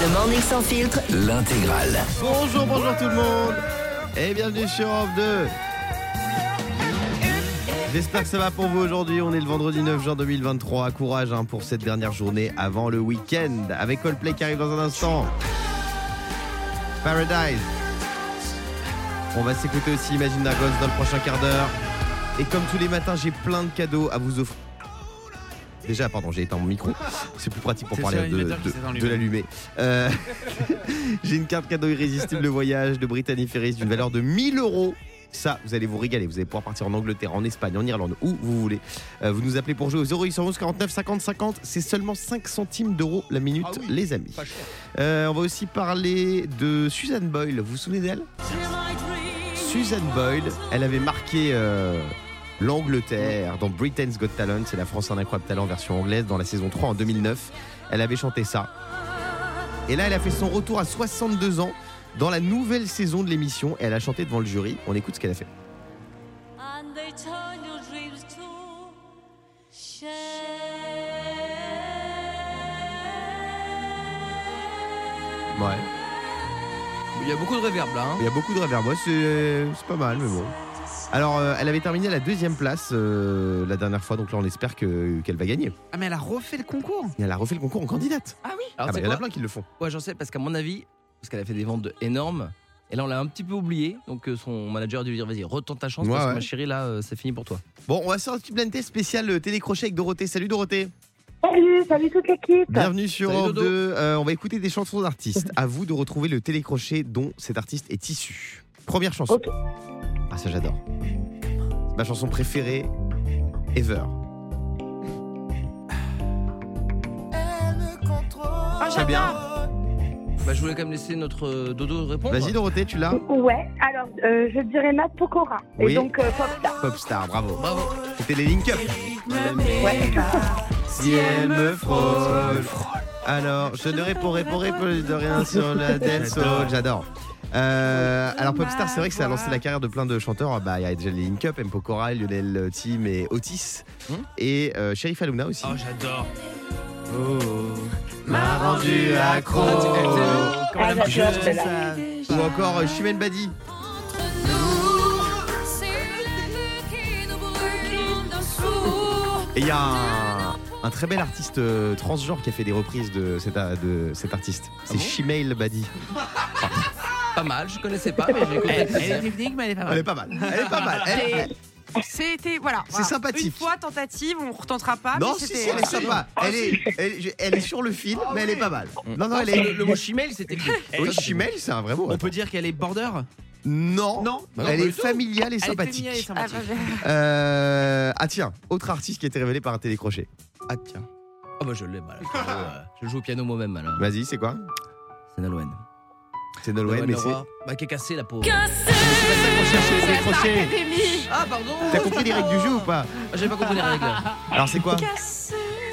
Le Morning Sans Filtre, L'intégrale. Bonjour, bonjour tout le monde et bienvenue sur Europe 2. J'espère que ça va pour vous aujourd'hui. On est le vendredi 9 juin 2023. Courage hein, pour cette dernière journée avant le week-end. Avec Coldplay qui arrive dans un instant. Paradise. On va s'écouter aussi Imagine Dragons dans le prochain quart d'heure. Et comme tous les matins, j'ai plein de cadeaux à vous offrir. Déjà, pardon, j'ai éteint mon micro. C'est plus pratique pour parler de, l'allumer. Euh, j'ai une carte cadeau irrésistible de voyage de Brittany Ferries d'une valeur de 1000 euros. Ça, vous allez vous régaler. Vous allez pouvoir partir en Angleterre, en Espagne, en Irlande, où vous voulez. Euh, vous nous appelez pour jouer au 0811 49 50 50. C'est seulement 5 centimes d'euros la minute, Ah oui, les amis. Euh, on va aussi parler de Suzanne Boyle. Vous vous souvenez d'elle? Suzanne Boyle, elle avait marqué euh, l'Angleterre dans Britain's Got Talent. C'est la France un incroyable talent version anglaise dans la saison 3 en 2009. Elle avait chanté ça. Et là, elle a fait son retour à 62 ans dans la nouvelle saison de l'émission. Et elle a chanté devant le jury. On écoute ce qu'elle a fait. and they turn your dreams to shame. Ouais. Il y a beaucoup de réverb là. hein. Il y a beaucoup de réverb. Ouais, c'est c'est pas mal, mais bon. Alors, euh, elle avait terminé à la deuxième place euh, la dernière fois. Donc là, on espère que- qu'elle va gagner. Ah, mais elle a refait le concours. Et elle a refait le concours en candidate. Ah oui. Ah Alors, bah, c'est il y en a plein qui le font. Ouais, j'en sais, parce qu'à mon avis, parce qu'elle a fait des ventes de- énormes, et là on l'a un petit peu oublié, donc euh, son manager a dû lui dire vas-y, retente ta chance, Ouais, parce que ma chérie, là, euh, c'est fini pour toi. Bon, on va sur un petit blind test spécial euh, télécrochet avec Dorothée. Salut Dorothée. Salut, salut toute l'équipe. Bienvenue sur Salut, Europe Dodo. 2. Euh, on va écouter des chansons d'artistes. à vous de retrouver le télécrochet dont cet artiste est issu. Première chanson. Ok. Ah, ça j'adore. C'est ma chanson préférée ever. Très bien. Bah, je voulais quand même laisser notre euh, dodo répondre. Vas-y Dorothée, tu l'as Ouais, alors euh, je dirais Matt Pokora. Oui. Et donc euh, Popstar. Popstar, bravo. Bravo. C'était les Link Up. Ouais. Si elle me frôle. Alors, je ne répondrai pas de rien sur la dance. J'adore. Euh, alors Popstar, c'est vrai que ça a lancé la carrière de plein de chanteurs. Bah, il y a déjà les Link Up, M. Pokora, Lionel Tim et Otis. Hmm. et euh, Sheriff Aluna aussi. Oh, j'adore. M'a rendu accro. Ah, j'adore celle-là. Ou encore euh, Chimène Badi. Et il y a un, un très bel artiste euh, transgenre qui a fait des reprises de cet, a- de cet artiste. C'est bon? Chimail Badi. Pas mal, je connaissais pas, mais j'ai écouté. Elle, elle est technique, mais elle est pas Elle mal. est pas mal. Elle est pas mal. Elle- elle- C'était voilà. C'est voilà. sympathique. Une fois tentative, on retentera pas. Non, mais si, c'était- si, elle est sympa. Elle est, elle, elle est sur le fil, mais elle est pas mal. Non, non, elle Le, est. le mot chimel, c'était écrit. Oui, Chimail, c'est un vrai mot. On peut dire qu'elle est border Non, Non. elle pas est du tout. familiale et Elle est sympathique. féminine et Ah, sympathique. bah, Euh, ah tiens, autre artiste qui a été révélé par un télécrochet. Ah tiens. Oh bah je l'ai, bah, je, joue, euh, je joue au piano moi-même alors. Vas-y, c'est quoi? C'est Nolwenn. C'est Nolwenn, mais c'est. Bah qui est cassé la pauvre. Télécrochet. Ah pardon T'as compris les règles du jeu ou pas Ah, J'avais pas compris les règles. Alors c'est quoi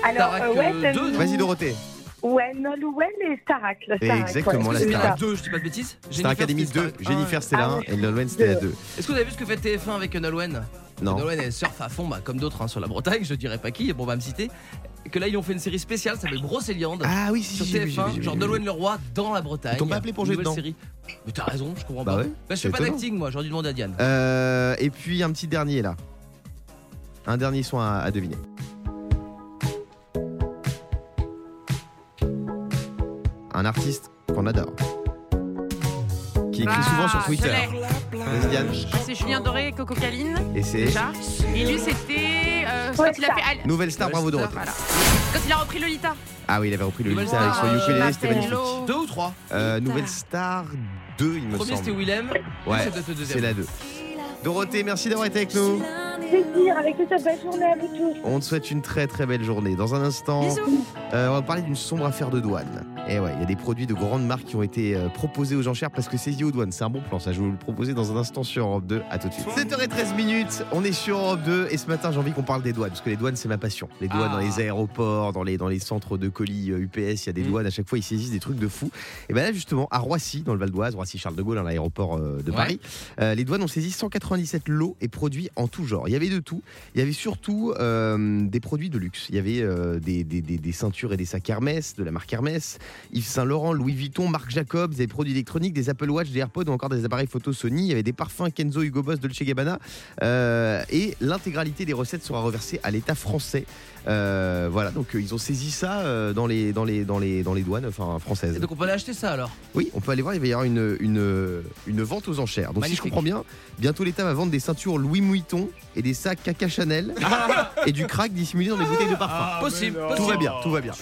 Alors, Starac, euh, ouais, euh, c'est- deux, non Vas-y Dorothée. Ouais, Nolwenn et Starak. La Starac, Exactement, ouais, la ça. Deux, je dis pas de bêtises Star Academy c'était 2, Star- Jennifer c'était la Ah 1 ouais. et Nolwenn c'était la 2. Est-ce que vous avez vu ce que fait TF1 avec Nolwenn Non. Nolwenn elle surfe à fond, bah, comme d'autres hein, sur la Bretagne, je dirais pas qui, bon on va me citer. Que là ils ont fait une série spéciale, ça s'appelle Brocéliande. Ah oui, si, sur si, j'ai vu, j'ai vu, TF1, j'ai genre vu. Nolwenn Leroy dans la Bretagne. Ils t'ont pas appelé pour jouer nouvelle dedans série. Mais t'as raison, je comprends Bah pas. ouais, Bah, je c'est fais pas étonnant. d'acting moi, j'aurais dû demander à Diane. Euh, et puis un petit dernier là. Un dernier son à, à deviner. Un artiste qu'on adore. Qui écrit Ah, souvent sur je Twitter. l'ai. Vas-y Diane. C'est Julien Doré et Coco Caline Et c'est déjà. Et lui c'était euh, quand Ouais, il a ça. fait Al- Nouvelle star, bravo Dorothée. voilà. Quand il a repris Lolita. Ah oui, il avait repris le Nouvelle Lolita avec son star, ukulélé, euh, c'était magnifique. Hello. Deux ou trois Euh, nouvelle star 2, il me Premier c'était semble. Willem, Ouais, le deuxième. c'est la 2. Dorothée, merci d'avoir été avec nous. Plaisir, avec toute cette belle journée à vous tous. On te souhaite une très très belle journée. Dans un instant, euh, on va parler d'une sombre affaire de douane. Et ouais, il y a des produits de grandes marques qui ont été euh, proposés aux enchères parce que lié aux douanes. C'est un bon plan, ça. Je vais vous le proposer dans un instant sur Europe 2. À tout de suite. 7h13 minutes, on est sur Europe 2 et ce matin, j'ai envie qu'on parle des douanes parce que les douanes, c'est ma passion. Les douanes Ah. dans les aéroports, dans les, dans les centres de colis euh, UPS, il y a des Mm. douanes. À chaque fois, ils saisissent des trucs de fou. Et bien là, justement, à Roissy, dans le Val d'Oise, Roissy Charles de Gaulle, à l'aéroport euh, de Ouais. Paris, euh, les douanes ont saisi 197 lots et produits en tout genre. Il y avait de tout. Il y avait surtout euh, des produits de luxe. Il y avait euh, des ceintures et des sacs Hermès, de la marque Hermès, Yves Saint Laurent, Louis Vuitton, Marc Jacobs, des produits électroniques, des Apple Watch, des AirPods ou encore des appareils photo Sony. Il y avait des parfums Kenzo, Hugo Boss, Dolce Gabbana. Euh, et l'intégralité des recettes sera reversée à l'État français. Euh, voilà, donc euh, ils ont saisi ça euh, dans, les, dans, les, dans, les, dans les douanes enfin, françaises. Et donc on peut aller acheter ça alors? Oui, on peut aller voir, il va y avoir une, une, une vente aux enchères. Donc si je comprends bien, bientôt l'État va vendre des ceintures Louis Vuitton et des sacs Caca Chanel et du crack dissimulé dans des bouteilles de parfum. Possible, Tout possible. va bien, tout va bien.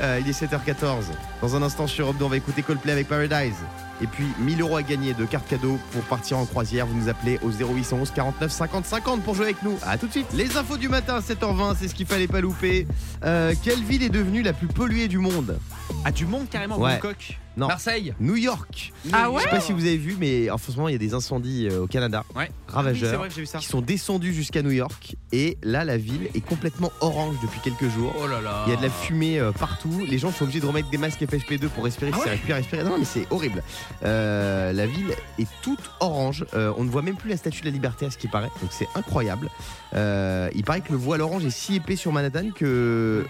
Euh, il est 7h14. Dans un instant sur Europe 2, on va écouter Coldplay avec Paradise. Et puis 1000 euros à gagner de cartes cadeaux pour partir en croisière. Vous nous appelez au 0811 49 50 50 pour jouer avec nous. À tout de suite. Les infos du matin, 7h20, c'est ce qu'il fallait pas louper. Euh, quelle ville est devenue la plus polluée du monde? Ah, du monde carrément, Ouais. Bangkok. Non. Marseille New York. Ah ouais Je sais pas si vous avez vu, mais en ce moment, il y a des incendies euh, au Canada. Ouais. Oui, c'est Ravageurs. vrai que j'ai vu ça. qui sont descendus jusqu'à New York. Et là, la ville est complètement orange depuis quelques jours. Oh là là Il y a de la fumée euh, partout. Les gens sont obligés de remettre des masques FFP2 pour respirer. Ah c'est ouais respirer, respirer. Non, mais c'est horrible. Euh, la ville est toute orange. On ne voit même plus la statue de la liberté à ce qui paraît. Donc c'est incroyable. Il paraît que le voile orange est si épais sur Manhattan que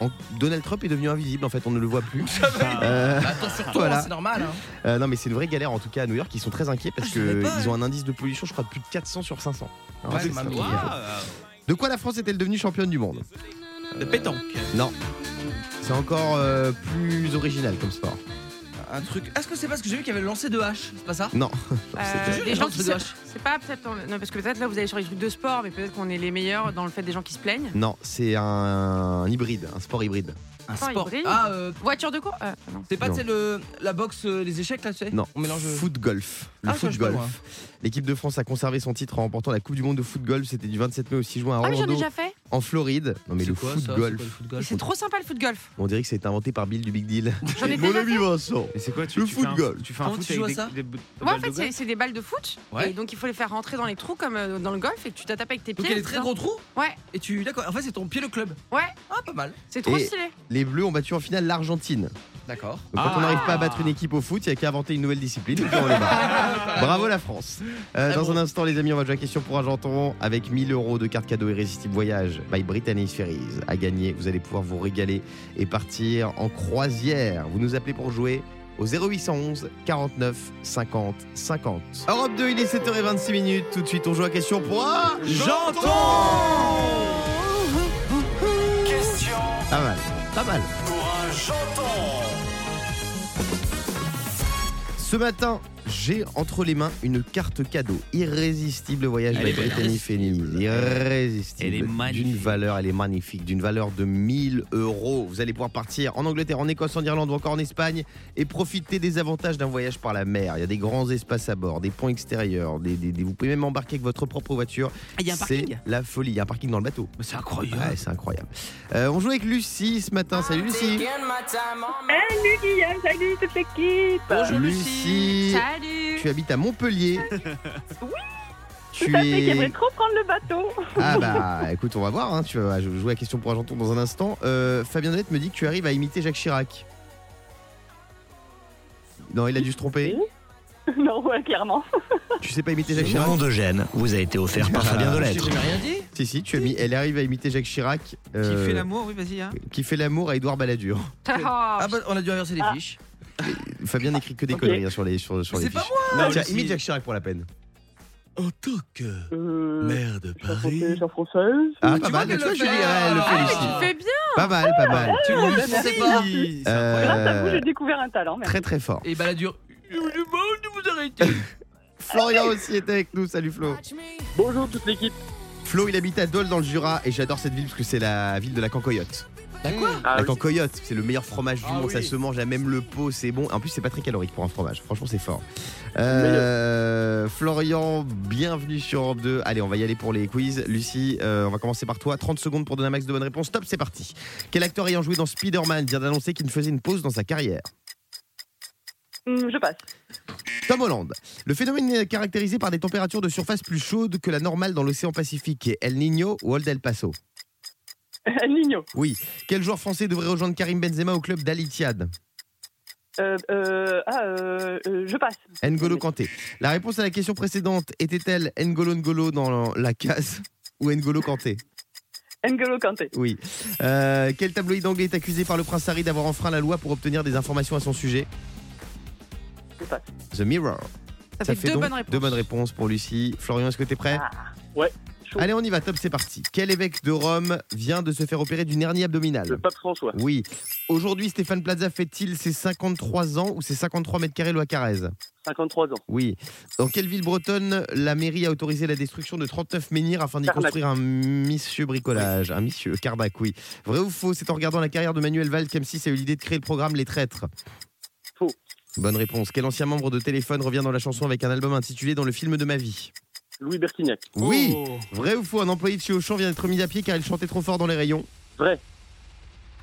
en- Donald Trump est devenu invisible. En fait, on ne le voit plus. Euh, Bah, Attends, surtout, Voilà. hein, c'est normal. hein. euh, non, mais c'est une vraie galère en tout cas à New York. Ils sont très inquiets parce Ah, je savais pas, qu'ils ont un indice de pollution, je crois, de plus de 400 sur 500. Alors, Ouais, c'est- c'est c'est mamie. incroyable. De quoi la France est-elle devenue championne du monde? De pétanque. Non. C'est encore euh, plus original comme sport. Un truc. Est-ce que c'est parce que j'ai vu qu'il y avait le lancer de hache? C'est pas ça? Non. Euh, des gens qui C'est se... C'est pas peut-être. Non, parce que peut-être là vous allez sur les trucs de sport, mais peut-être qu'on est les meilleurs dans le fait des gens qui se plaignent. Non, c'est un, un hybride, un sport hybride. Un Sport sport. hybride. Ah, euh, Voiture de cours euh, non. c'est pas Non. tu sais, le la boxe euh, les échecs là, tu sais? Non. On mélange. Foot golf. Le Ah, ça, foot je golf. L'équipe de France a conservé son titre en remportant la Coupe du Monde de foot golf. C'était du 27 mai au 6 juin à Ah, mais j'en ai Orlando, déjà fait. En Floride. Non mais le quoi, foot ça? C'est golf. quoi, le foot golf C'est trop sympa le foot golf. On dirait que c'est inventé par Bill du Big Deal. J'en ai Mon déjà ami fait. Vincent. Et c'est quoi tu, Le tu fais un- foot-golf. Tu fais un Comment foot tu joues avec à ça des, des bouts- Ouais, en balles de fait, golf c'est- des balles de foot. Ouais. Et donc, il faut les faire rentrer dans les trous comme euh, dans le golf et que tu t'attapes avec tes pieds. Donc il y a des très gros trous Ouais. Et tu. D'accord, en fait c'est ton pied le club. Ouais. Ah, pas mal. C'est trop Et- stylé. Les Bleus ont battu en finale l'Argentine. D'accord. Donc quand on Ah. n'arrive pas à battre une équipe au foot, il n'y a qu'à inventer une nouvelle discipline et puis on les bat. Bravo la France. Euh, dans un instant, les amis, on va jouer à question pour Argenton avec 1000 euros de carte cadeau irrésistible voyage by Brittany Ferries à gagner. Vous allez pouvoir vous régaler et partir en croisière. Vous nous appelez pour jouer au 0811 49 50 50. Europe 2, il est 7h26 minutes. Tout de suite, on joue à question pour J'entends Question Pas mal, pas mal. pour un janton. Ce matin, j'ai entre les mains une carte cadeau irrésistible voyage Elle belle. Brittany Ferries. Irrésistible. Elle est magnifique. D'une valeur, elle est magnifique, d'une valeur de 1000 euros. Vous allez pouvoir partir en Angleterre, en Écosse, en Irlande ou encore en Espagne et profiter des avantages d'un voyage par la mer. Il y a des grands espaces à bord, des ponts extérieurs, des, des- des- vous pouvez même embarquer avec votre propre voiture. Ah, C'est la folie. Il y a un parking dans le bateau. C'est incroyable. Ouais, c'est incroyable. Euh, on joue avec Lucie ce matin. Salut Lucie. Salut Guillaume, salut toute l'équipe. Bonjour Lucie. Salut. Tu habites à Montpellier. Tout Tu à fait, es. aimerait trop prendre le bateau. Ah bah écoute, on va voir. hein. Tu vas jouer à question pour Argenton dans un instant. Euh, Fabien Delette me dit que tu arrives à imiter Jacques Chirac. Non, il a dû se tromper. non, ouais, clairement. Tu sais pas imiter Jacques Le Chirac nom de gêne vous a été offert par Fabien Ah, Delettre. J'ai jamais rien dit Si, si, tu as mis. Elle arrive à imiter Jacques Chirac. Qui euh, fait l'amour, oui, vas-y. Hein. Qui fait l'amour à Édouard Balladur. Ah, Ah bah on a dû inverser les Ah. fiches. Fabien n'écrit que des conneries hein, sur les, sur, les c'est pas fiches. moi Tiens, Lucie. imite Jacques Chirac pour la peine. En tant que Euh, maire de Paris, chanson française. Ah, tu pas vois mal, tu vois, le Julie, elle Ah, mais tu fais bien. Pas mal, pas mal. Tu merci. sais pas Euh, Grâce à vous, j'ai découvert un talent. Très très fort. Et Balladur. Je vous demande de vous arrêter. Florian aussi était avec nous. Salut Flo. Bonjour toute l'équipe. Flo, il habite à Dole dans le Jura et j'adore cette ville parce que c'est la ville de la cancoyote. D'accord. Ah la oui. cancoyote, c'est le meilleur fromage du Ah monde, ça se mange à même le pot, c'est bon. En plus, c'est pas très calorique pour un fromage. Franchement, c'est fort. Euh, Florian, bienvenue sur Europe 2. Allez, on va y aller pour les quiz. Lucie, euh, on va commencer par toi. 30 secondes pour donner un max de bonnes réponses. Top, c'est parti. Quel acteur ayant joué dans Spider-Man vient d'annoncer qu'il ne faisait une pause dans sa carrière Hum, je passe. Tom Holland. Le phénomène est caractérisé par des températures de surface plus chaudes que la normale dans l'océan Pacifique est El Niño ou Old El Paso. Nino. Oui. Quel joueur français devrait rejoindre Karim Benzema au club d'Al Ittihad? Euh, euh, ah, euh, euh, je passe. N'Golo Kanté. La réponse à la question précédente était-elle N'Golo N'Golo dans la case ou N'Golo Kanté? N'Golo Kanté. Oui. Euh, quel tabloïd anglais est accusé par le prince Harry d'avoir enfreint la loi pour obtenir des informations à son sujet? C'est ça. The Mirror. Ça, fait, deux donc bonnes réponses. deux bonnes réponses pour Lucie. Florian, est-ce que t'es prêt? Ah, ouais. Allez, on y va, top, c'est parti. Quel évêque de Rome vient de se faire opérer d'une hernie abdominale Le pape François. Oui. Aujourd'hui, Stéphane Plaza fait-il ses 53 ans ou ses 53 mètres carrés loi Carrez 53 ans. Oui. Dans quelle ville bretonne la mairie a autorisé la destruction de 39 menhirs afin d'y construire un monsieur bricolage? Un monsieur, Carbac, oui. Vrai ou faux C'est en regardant la carrière de Manuel Valls qu'M6 a eu l'idée de créer le programme Les Traîtres? Faux. Bonne réponse. Quel ancien membre de Téléphone revient dans la chanson avec un album intitulé Dans le film de ma vie? Louis Bertignac. Oui. Oh. Vrai ou faux Un employé de chez Auchan vient d'être mis à pied car il chantait trop fort dans les rayons Vrai.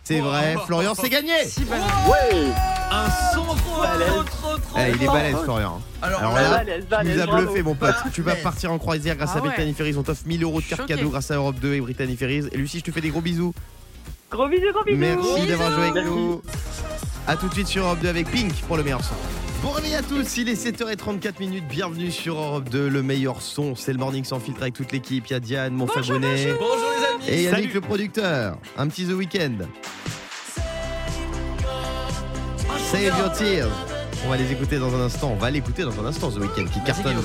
C'est vrai. Florian, c'est gagné Ouais. Un son trop, Balèze. trop, trop, trop. Eh, Il est balèze, Florian. Alors, Alors là, là, Balèze, Tu balèze, nous as bluffé, mon pote. Tu vas partir en croisière grâce Ah à ouais. Brittany Ferries. On t'offre 1000 euros de carte Choqué. cadeau grâce à Europe 2 et Brittany Ferries. Et Lucie, je te fais des gros bisous. Gros bisous, gros bisous. Merci d'avoir joué avec Merci. nous. A tout de suite sur Europe 2 avec Pink pour le meilleur son. Bon réveil à tous, il est 7h34 minutes. Bienvenue sur Europe 2, le meilleur son. C'est le morning sans filtre avec toute l'équipe. Il y a Diane, mon Fabonnet. Bonjour les amis. Et Yannick Salut. le producteur. Un petit The Weeknd. Save your tears. On va les écouter dans un instant. On va l'écouter dans un instant The Weeknd qui cartonne.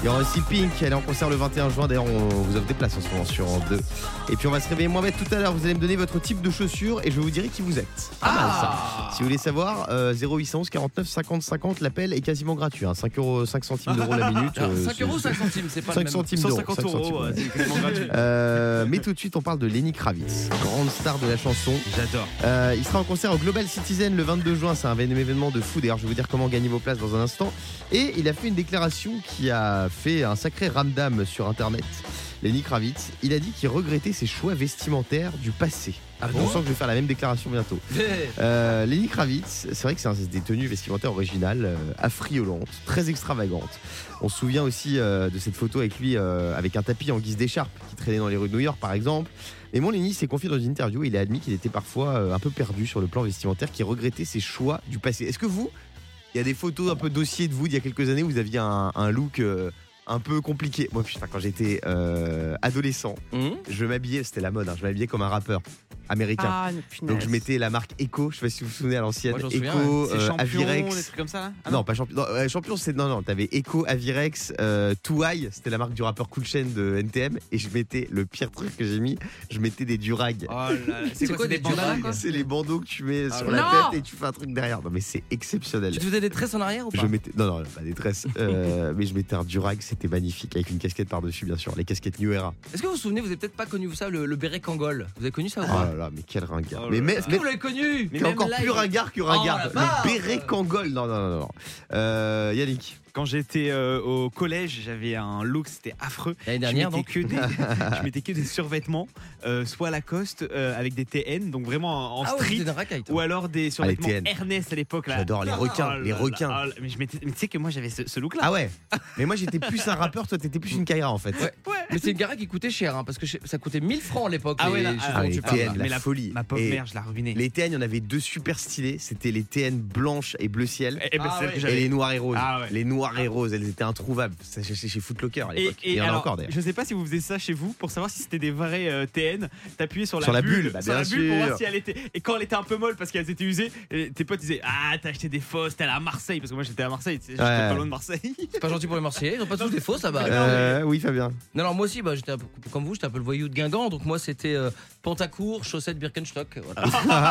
Il y aura aussi Pink, elle est en concert le 21 juin. D'ailleurs, on vous offre des places en ce moment sur Europe 2. Et puis on va se réveiller bête tout à l'heure. Vous allez me donner votre type de chaussures et je vous dirai qui vous êtes. Pas mal ça. Ah. Si vous voulez savoir, euh, 0811 49 50 50, l'appel est quasiment gratuit. hein. 5, euros, 5 centimes d'euros la minute. Alors, euh, 5 c'est- euros, 5 centimes, c'est pas 5 le même. centimes d'euros. 150 5 euros, centimes, ouais, ouais. c'est quasiment gratuit. Euh, mais tout de suite, on parle de Lenny Kravitz, grande star de la chanson. J'adore. Euh, il sera en concert au Global Citizen le 22 juin. C'est un événement de fou. D'ailleurs, je vais vous dire comment gagner vos places dans un instant. Et il a fait une déclaration qui a fait un sacré ramdam sur Internet. Lenny Kravitz, il a dit qu'il regrettait ses choix vestimentaires du passé. Ah on bon sent que je vais faire la même déclaration bientôt. Euh, Lenny Kravitz, c'est vrai que c'est un- des tenues vestimentaires originales, euh, affriolantes, très extravagantes. On se souvient aussi euh, de cette photo avec lui euh, avec un tapis en guise d'écharpe qui traînait dans les rues de New York par exemple. Mais mon Lenny s'est confié dans une interview et il a admis qu'il était parfois un peu perdu sur le plan vestimentaire, qu'il regrettait ses choix du passé. Est-ce que vous, il y a des photos un peu dossiers de vous d'il y a quelques années où vous aviez un, un look euh, un peu compliqué Moi, putain, quand j'étais euh, adolescent, Hum je m'habillais, c'était la mode, hein, je m'habillais comme un rappeur américain. Ah. Donc je mettais la marque Echo, je sais pas si vous vous souvenez à l'ancienne, Moi, j'en souviens, Echo, C'est euh, champion, Avirex. des trucs comme ça là Ah non, pas champion. Non, euh, champion, c'est non, non. T'avais Echo, Avirex, euh, Touai, c'était la marque du rappeur Cool Chain de NTM, et je mettais le pire truc que j'ai mis, je mettais des durags. Oh C'est quoi, c'est des bandanas, quoi C'est les bandeaux que tu mets Ah sur la Non tête et tu fais un truc derrière. Non mais c'est exceptionnel. Tu te faisais des tresses en arrière ou pas Je mettais non non pas des tresses, euh, mais je mettais un durag, c'était magnifique avec une casquette par dessus bien sûr, les casquettes New Era. Est-ce que vous vous souvenez, vous avez peut-être pas connu ça, le, le béret Kangol? Vous avez connu ça ou Oh pas? là là, mais quel ringard. Oh mais mais, Est-ce que mais vous l'avez connu? Mais encore là, plus il- ringard que Oh, ringard. le béret Kangol. Non non non non. Euh, Yannick. Quand j'étais euh, au collège, j'avais un look, c'était affreux. L'année Je dernière, mettais donc que des, je mettais que des survêtements, euh, soit Lacoste euh, avec des TN, donc vraiment en Ah ouais, street, c'était une racaille, toi. ou alors des survêtements TN. Ernest à l'époque. là. J'adore les requins, Oh les là requins. oh mais je m'étais- mais tu sais que moi j'avais ce, ce look-là. Ah ouais. Mais moi j'étais plus un rappeur, toi t'étais plus une Kaira en fait. Ouais. Mais c'est une gara qui coûtait cher, hein, parce que ça coûtait 1000 francs à l'époque. Ah les ouais, là, ah, dont les tu parles, TN, là. la mais la folie. Ma pauvre Et mère, je la ruinais. Les TN, il y en avait deux super stylés. C'était les TN blanches et bleu ciel. Eh ben, Ah celle ouais. que Et j'avais. les noirs et roses. Ah ouais. Les noirs et roses, elles étaient introuvables. Ça cherchait chez Footlocker à Et, l'époque. et il y en a alors, encore d'ailleurs. je sais pas si vous faisiez ça chez vous pour savoir si c'était des vrais euh, TN. T'appuyais sur la Sur la bulle, bulle, bah, sur bien la bulle pour sûr. voir si elle était. Et quand elle était un peu molle parce qu'elles étaient usées, et tes potes disaient Ah, t'as acheté des fausses, t'es allé à Marseille parce que moi j'étais à Marseille, j'étais Ouais. pas loin de Marseille. C'est pas gentil pour les Marseillais, ils ont pas tous des fausses là-bas. Euh, oui, Fabien. Non, non, moi aussi, bah, j'étais un peu comme vous, j'étais un peu le voyou de Guingamp, donc moi c'était euh, pantacourt, chaussettes Birkenstock. Voilà.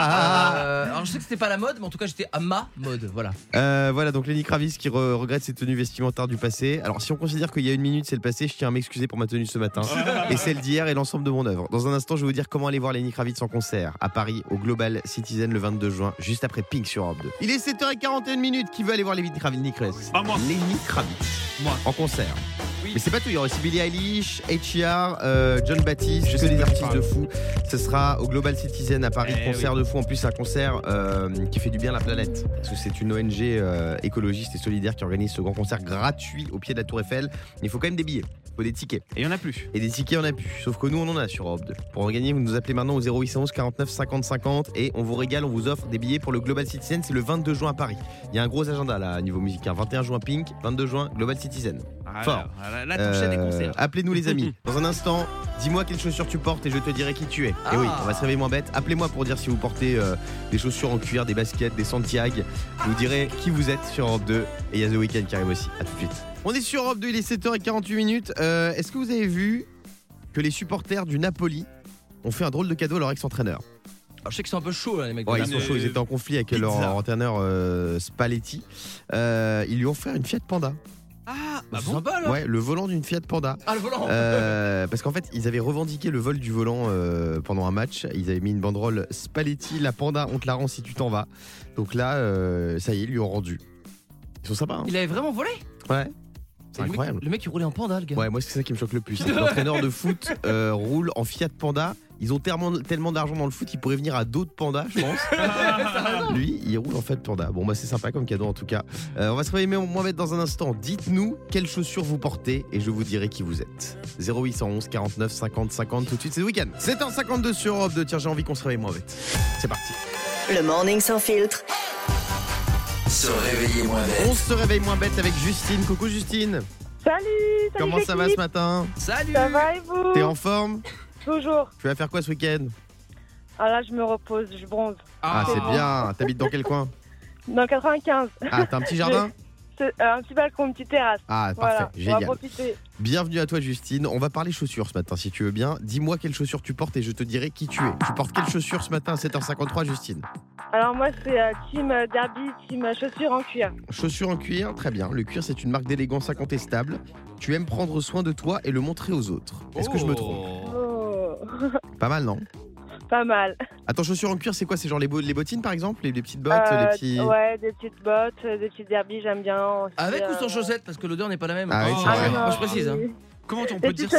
Euh, alors je sais que c'était pas la mode, mais en tout cas j'étais à ma mode, voilà. Euh, voilà, donc Lenny Kravitz qui re- regrette ses tenues vestimentaires du passé. Alors, si on considère qu'il y a une minute, c'est le passé, je tiens à m'excuser pour ma tenue ce matin. et celle d'hier et l'ensemble de mon œuvre. Dans un instant, je vais vous dire comment aller voir Lenny Kravitz en concert à Paris, au Global Citizen le 22 juin, juste après Pink sur Europe 2. Il est 7h41 minutes. Qui veut aller voir Lenny Kravitz Kravitz? Ah, moi. Lenny Kravitz. Moi. En concert. Oui. Mais c'est pas tout, il y aura aussi Billie Eilish, H.R., euh, John Baptiste, que des pas artistes de fou. Ce sera au Global Citizen à Paris, Eh concert de fou. En plus, un concert euh, qui fait du bien à la planète. Parce que c'est une ONG euh, écologiste et solidaire qui organise ce grand concert gratuit au pied de la Tour Eiffel. Mais il faut quand même des billets, il faut des tickets. Et il y en a plus. Et des tickets, on a plus. Sauf que nous, on en a sur Europe 2. Pour en gagner, vous nous appelez maintenant au 0811 49 50 50 et on vous régale, on vous offre des billets pour le Global Citizen. C'est le 22 juin à Paris. Il y a un gros agenda là, à niveau musique. hein. 21 juin Pink, 22 juin Global Citizen. Ah, Fort. là, là, les Euh, concerts. Appelez-nous les amis. Dans un instant, dis-moi quelles chaussures tu portes et je te dirai qui tu es. Ah. Et oui, on va se réveiller moins bête. Appelez-moi pour dire si vous portez euh, des chaussures en cuir, des baskets, des Santiago. Je vous dirai qui vous êtes sur Europe 2 et il y a The Weeknd qui arrive aussi. À tout de suite. On est sur Europe 2, il est 7h48 minutes. Euh, Est-ce que vous avez vu que les supporters du Napoli ont fait un drôle de cadeau à leur ex-entraîneur? Alors, je sais qu'ils sont un peu chauds, là, les mecs. Ouais, ils sont chauds, ils étaient en conflit avec Pizza. leur entraîneur euh, Spalletti. Euh, ils lui ont offert une Fiat Panda. Ah, bah bon sympa, là. Ouais, le volant d'une Fiat Panda. Ah, le volant. Euh, parce qu'en fait, ils avaient revendiqué le vol du volant euh, pendant un match. Ils avaient mis une banderole Spalletti, la Panda, on te la rend si tu t'en vas. Donc là, euh, ça y est, ils lui ont rendu. Ils sont sympas, hein Il avait vraiment volé? Ouais. C'est le mec- incroyable. Le mec, il roulait en panda, le gars. Ouais, moi, c'est ça qui me choque le plus. L'entraîneur de foot euh, roule en Fiat Panda. Ils ont tellement, tellement d'argent dans le foot, ils pourraient venir à d'autres pandas, je pense. Lui, il roule en Fiat Panda. Bon, bah, c'est sympa comme cadeau en tout cas. Euh, on va se réveiller moins bête dans un instant. Dites-nous quelles chaussures vous portez et je vous dirai qui vous êtes. 0811 49 50 50 tout de suite, c'est le week-end. 7h52 sur Europe 2. Tiens, j'ai envie qu'on se réveille moins bête. C'est parti. Le morning sans filtre. Se réveiller moins bête. On se réveille moins bête avec Justine. Coucou Justine. Salut, salut Comment ça va ce matin Salut Ça va et vous T'es en forme Toujours. Tu vas faire quoi ce week-end Ah là, je me repose, je bronze. Ah, c'est bien. T'habites dans quel coin Dans 95, Ah, t'as un petit jardin un petit balcon, une petite terrasse. Ah, Voilà, parfait, on va génial. profiter. Bienvenue à toi, Justine. On va parler chaussures ce matin, si tu veux bien. Dis-moi quelles chaussures tu portes et je te dirai qui tu es. Tu portes quelles chaussures ce matin à 7h53, Justine? Alors moi, c'est euh, team euh, derby, team euh, chaussures en cuir. Chaussures en cuir, très bien. Le cuir, c'est une marque d'élégance incontestable. Tu aimes prendre soin de toi et le montrer aux autres. Est-ce que je me trompe? Oh, Pas mal, non? Pas mal. Attends, chaussures en cuir, c'est quoi? C'est genre les, bo- les bottines, par exemple? Les, les petites bottes, Euh, les petits... Ouais, des petites bottes, euh, des petits derby, j'aime bien. aussi, Avec ou sans euh, chaussettes? Parce que l'odeur n'est pas la même. Ah oui, Oh. c'est Ah vrai. non, Moi, je précise, hein. oui. Comment on peut dire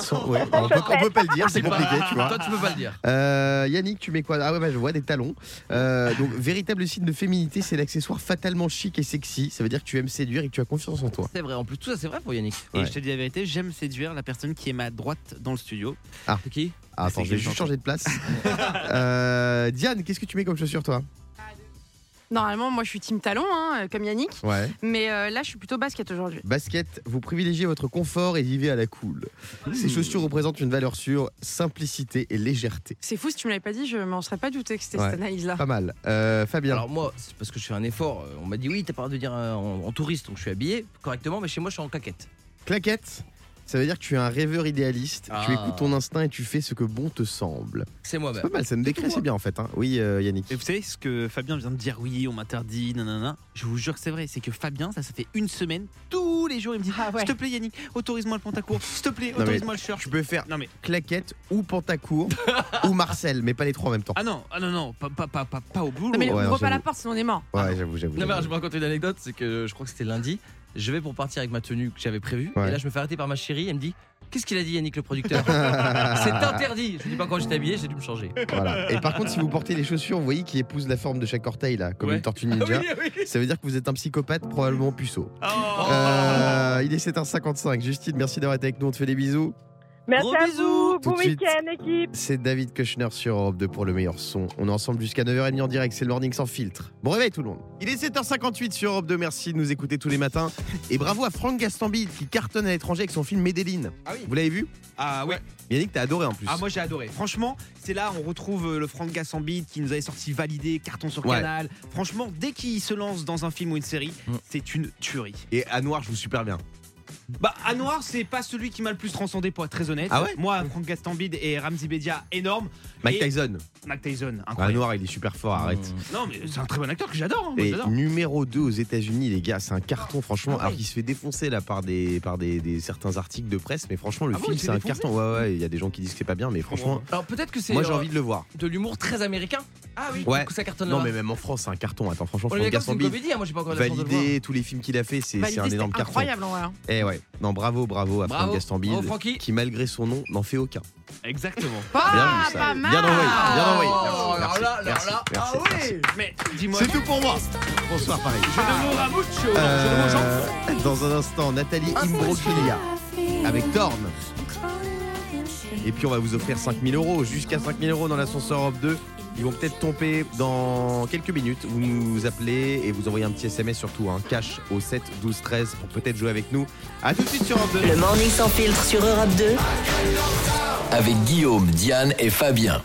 Sans- ouais, on, peut, on peut pas le dire, c'est compliqué, tu vois. Toi, tu peux pas le dire. Euh, Yannick, tu mets quoi Ah ouais, bah, je vois des talons. Euh, donc, véritable signe de féminité, c'est l'accessoire fatalement chic et sexy. Ça veut dire que tu aimes séduire et que tu as confiance en toi. C'est vrai, en plus, tout ça, c'est vrai pour Yannick. Et je te dis la vérité, j'aime séduire la personne qui est ma droite dans le studio. C'est qui Ah, attends, je vais juste changer de place. Euh, Diane, qu'est-ce que tu mets comme chaussure, toi? Normalement, moi, je suis team talon, hein, comme Yannick. Ouais. Mais euh, là, je suis plutôt basket aujourd'hui. Basket, vous privilégiez votre confort et vivez à la cool. Ces chaussures représentent une valeur sûre, simplicité et légèreté. C'est fou, si tu me l'avais pas dit, je m'en serais pas douté que c'était Ouais. cette analyse-là. Pas mal. Euh, Fabien, Alors moi, c'est parce que je fais un effort. euh, On m'a dit oui, t'as pas le droit de dire euh, en, en touriste, donc je suis habillé correctement, mais chez moi, je suis en claquette. claquette, ça veut dire que tu es un rêveur idéaliste, tu Ah. écoutes ton instinct et tu fais ce que bon te semble. C'est C'est moi-même. pas mal, ça me décrit assez bien en fait. hein. Oui, euh, Yannick. Et vous savez ce que Fabien vient de dire Oui, on m'interdit, nanana. Je vous jure que c'est vrai. C'est que Fabien, ça, ça fait une semaine, tous les jours, il me dit Ah ouais. S'il te plaît, Yannick, autorise-moi le pantacourt. S'il te plaît, autorise-moi le shirt. Tu peux faire Non, mais. claquette ou pantacourt ou Marcel, mais pas les trois en même temps. Ah non, ah non, non, pas, pas, pas, pas, pas au boulot. Non, mais Ouais, ouvre non, pas la j'avoue. porte, sinon on est mort. Ouais, j'avoue, j'avoue. Non, mais je vais raconter une anecdote, c'est que je crois que c'était lundi. Je vais pour partir avec ma tenue que j'avais prévue. Ouais. Et là, je me fais arrêter par ma chérie. Elle me dit Qu'est-ce qu'il a dit, Yannick, le producteur C'est interdit. Je dis pas quand j'étais habillé, j'ai dû me changer. Voilà. Et par contre, si vous portez les chaussures, vous voyez qui épousent la forme de chaque orteil là, comme Ouais. une tortue ninja. Ah oui. Ça veut dire que vous êtes un psychopathe, probablement puceau. Oh. Euh, il est 7h55. Justine, merci d'avoir été avec nous. On te fait des bisous. Merci Gros à bisous. vous. Tout Bon de suite. week-end, équipe. C'est David Kushner sur Europe 2 pour le meilleur son. On est ensemble jusqu'à 9h30 en direct. C'est le morning sans filtre. Bon réveil tout le monde. Il est 7h58 sur Europe 2. Merci de nous écouter tous les matins. Et bravo à Franck Gastambide qui cartonne à l'étranger avec son film Medellin. Ah oui. Vous l'avez vu? Ah ouais. Yannick, t'as adoré en plus. Ah moi j'ai adoré. Franchement, c'est là on retrouve euh, le Franck Gassambide qui nous avait sorti validé, carton sur Ouais. canal. Franchement, dès qu'il se lance dans un film ou une série, Mm. c'est une tuerie. Et à Noir joue super bien. Bah à Noir, c'est pas celui qui m'a le plus transcendé pour être très honnête. Ah ouais Moi, Franck Gastambide et Ramzi Bedia, énorme. Mike Et Tyson. Mac Tyson, À incroyable. Noir, il est super fort. Arrête. Non mais c'est un très bon acteur que j'adore. hein, Et numéro 2 aux États-Unis, les gars, c'est un carton, franchement. Ah ouais. Alors qu'il se fait défoncer là par des, par des, des- certains articles de presse, mais franchement, le Ah film, c'est un carton. Ouais, ouais, il y a des gens qui disent que c'est pas bien, mais franchement, Alors peut-être que c'est moi j'ai euh, envie de le voir. de l'humour très américain. Ah oui. Ouais. Ça cartonne Non, mais même en France, c'est un carton. Attends, franchement, Franck Gastambide, hein, Moi, j'ai pas encore validé tous les films qu'il a fait, c'est un énorme carton. incroyable en vrai. hein. Eh ouais, non, bravo, bravo à Franck Bravo, Gastambide, bravo, Francky. qui malgré son nom n'en fait aucun. Exactement. Bien Ah, pas mal. Bien envoyé, bien envoyé. Oh, Merci, alors là, alors merci, là, merci, ah merci. oui. Mais dis-moi. C'est tout pour moi. Bonsoir, Paris. Je Jean. Euh, dans un instant, Nathalie Imbroglia avec Torn. Et puis on va vous offrir 5000 euros, jusqu'à 5000 euros dans l'ascenseur Europe 2. Ils vont peut-être tomber dans quelques minutes. Vous nous appelez et vous envoyez un petit SMS surtout, un cash au 7 12 13 pour peut-être jouer avec nous. À tout de suite sur Europe 2. Le morning sans filtre sur Europe 2. Avec Guillaume, Diane et Fabien.